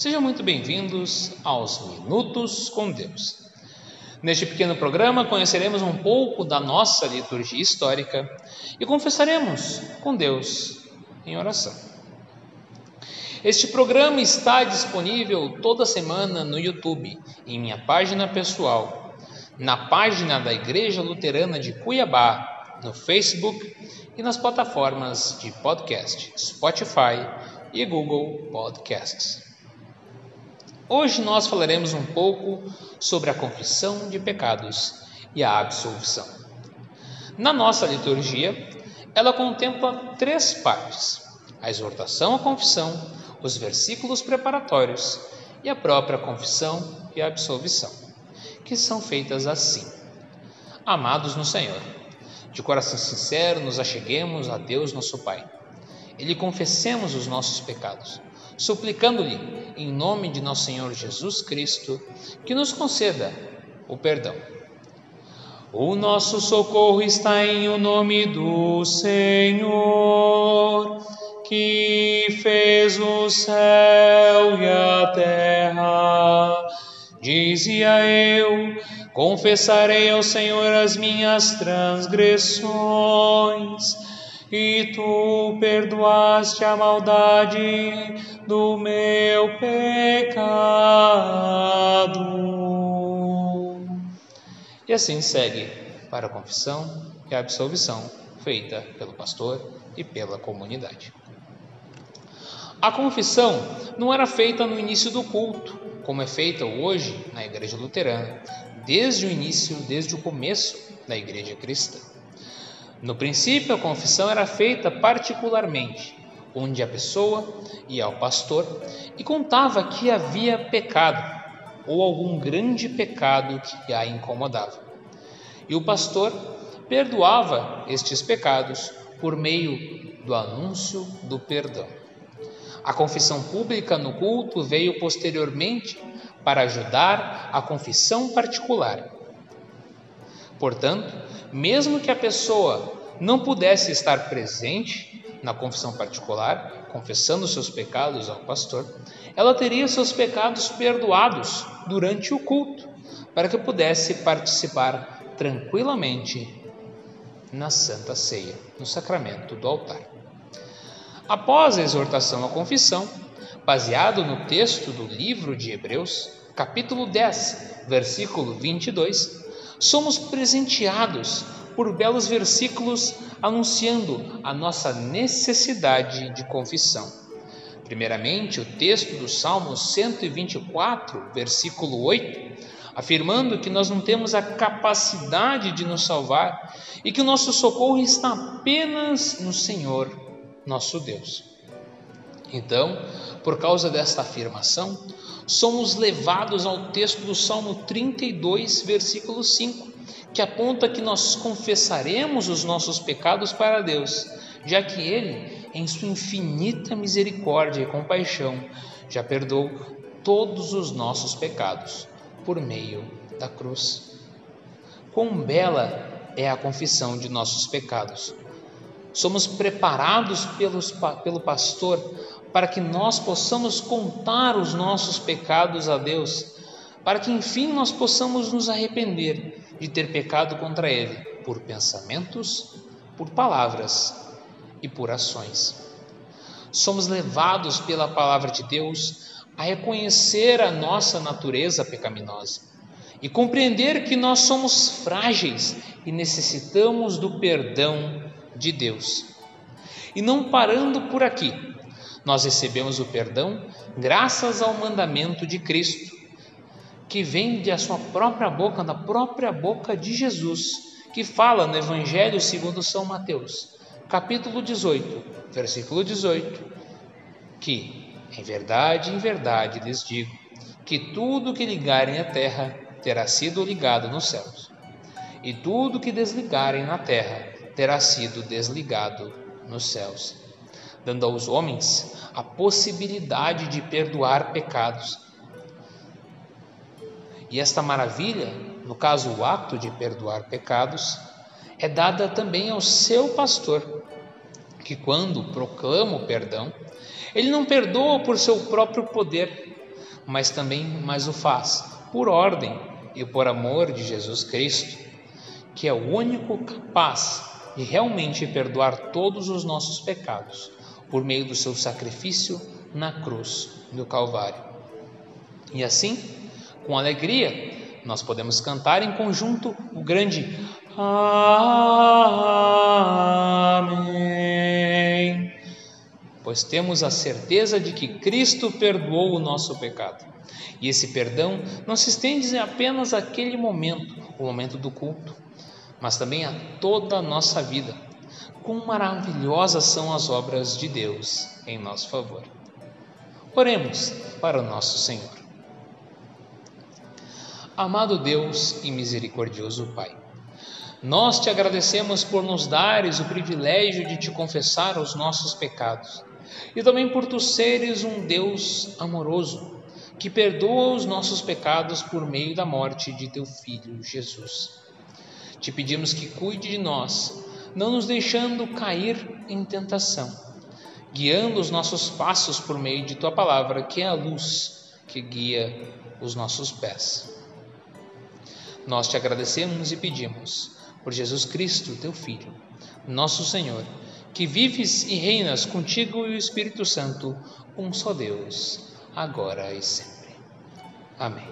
Sejam muito bem-vindos aos Minutos com Deus. Neste pequeno programa conheceremos um pouco da nossa liturgia histórica e confessaremos com Deus em oração. Este programa está disponível toda semana no YouTube, em minha página pessoal, na página da Igreja Luterana de Cuiabá, no Facebook e nas plataformas de podcast Spotify e Google Podcasts. Hoje nós falaremos um pouco sobre a confissão de pecados e a absolvição. Na nossa liturgia, ela contempla três partes: a exortação à confissão, os versículos preparatórios e a própria confissão e a absolvição, que são feitas assim. Amados no Senhor, de coração sincero nos acheguemos a Deus nosso Pai. E lhe confessemos os nossos pecados, suplicando-lhe, em nome de nosso Senhor Jesus Cristo, que nos conceda o perdão. O nosso socorro está em o nome do Senhor, que fez o céu e a terra. Dizia eu: Confessarei ao Senhor as minhas transgressões, e tu perdoaste a maldade do meu pecado. E assim segue para a confissão e a absolvição feita pelo pastor e pela comunidade. A confissão não era feita no início do culto, como é feita hoje na Igreja Luterana, desde o início, desde o começo da Igreja Cristã. No princípio, a confissão era feita particularmente, onde a pessoa ia ao pastor e contava que havia pecado ou algum grande pecado que a incomodava. E o pastor perdoava estes pecados por meio do anúncio do perdão. A confissão pública no culto veio posteriormente para ajudar a confissão particular. Portanto, mesmo que a pessoa não pudesse estar presente na confissão particular, confessando seus pecados ao pastor, ela teria seus pecados perdoados durante o culto, para que pudesse participar tranquilamente na Santa Ceia, no sacramento do altar. Após a exortação à confissão, baseado no texto do livro de Hebreus, capítulo 10, versículo 22, somos presenteados por belos versículos anunciando a nossa necessidade de confissão. Primeiramente, o texto do Salmo 124, versículo 8, afirmando que nós não temos a capacidade de nos salvar e que o nosso socorro está apenas no Senhor, nosso Deus. Então, por causa desta afirmação, somos levados ao texto do Salmo 32, versículo 5, que aponta que nós confessaremos os nossos pecados para Deus, já que Ele, em sua infinita misericórdia e compaixão, já perdoou todos os nossos pecados por meio da cruz. Quão bela é a confissão de nossos pecados! Somos preparados pelos, pelo pastor para que nós possamos contar os nossos pecados a Deus, para que enfim nós possamos nos arrepender de ter pecado contra Ele por pensamentos, por palavras e por ações. Somos levados pela palavra de Deus a reconhecer a nossa natureza pecaminosa e compreender que nós somos frágeis e necessitamos do perdão de Deus. E não parando por aqui, nós recebemos o perdão graças ao mandamento de Cristo, que vem da sua própria boca, da própria boca de Jesus, que fala no Evangelho segundo São Mateus, capítulo 18, versículo 18, que em verdade, em verdade lhes digo, que tudo que ligarem à terra terá sido ligado nos céus, e tudo que desligarem na terra terá sido desligado nos céus, dando aos homens a possibilidade de perdoar pecados. E esta maravilha, no caso o ato de perdoar pecados, é dada também ao seu pastor, que quando proclama o perdão, ele não perdoa por seu próprio poder, mas também mas o faz por ordem e por amor de Jesus Cristo, que é o único capaz de realmente perdoar todos os nossos pecados por meio do seu sacrifício na cruz do Calvário. E assim, com alegria, nós podemos cantar em conjunto o grande Amém. Pois temos a certeza de que Cristo perdoou o nosso pecado. E esse perdão não se estende apenas àquele momento, o momento do culto, mas também a toda a nossa vida. Quão maravilhosas são as obras de Deus em nosso favor. Oremos para o nosso Senhor. Amado Deus e misericordioso Pai, nós te agradecemos por nos dares o privilégio de te confessar os nossos pecados e também por tu seres um Deus amoroso que perdoa os nossos pecados por meio da morte de teu Filho Jesus. Te pedimos que cuide de nós, não nos deixando cair em tentação, guiando os nossos passos por meio de tua palavra, que é a luz que guia os nossos pés. Nós te agradecemos e pedimos por Jesus Cristo, teu Filho, nosso Senhor, que vives e reinas contigo e o Espírito Santo, um só Deus, agora e sempre. Amém.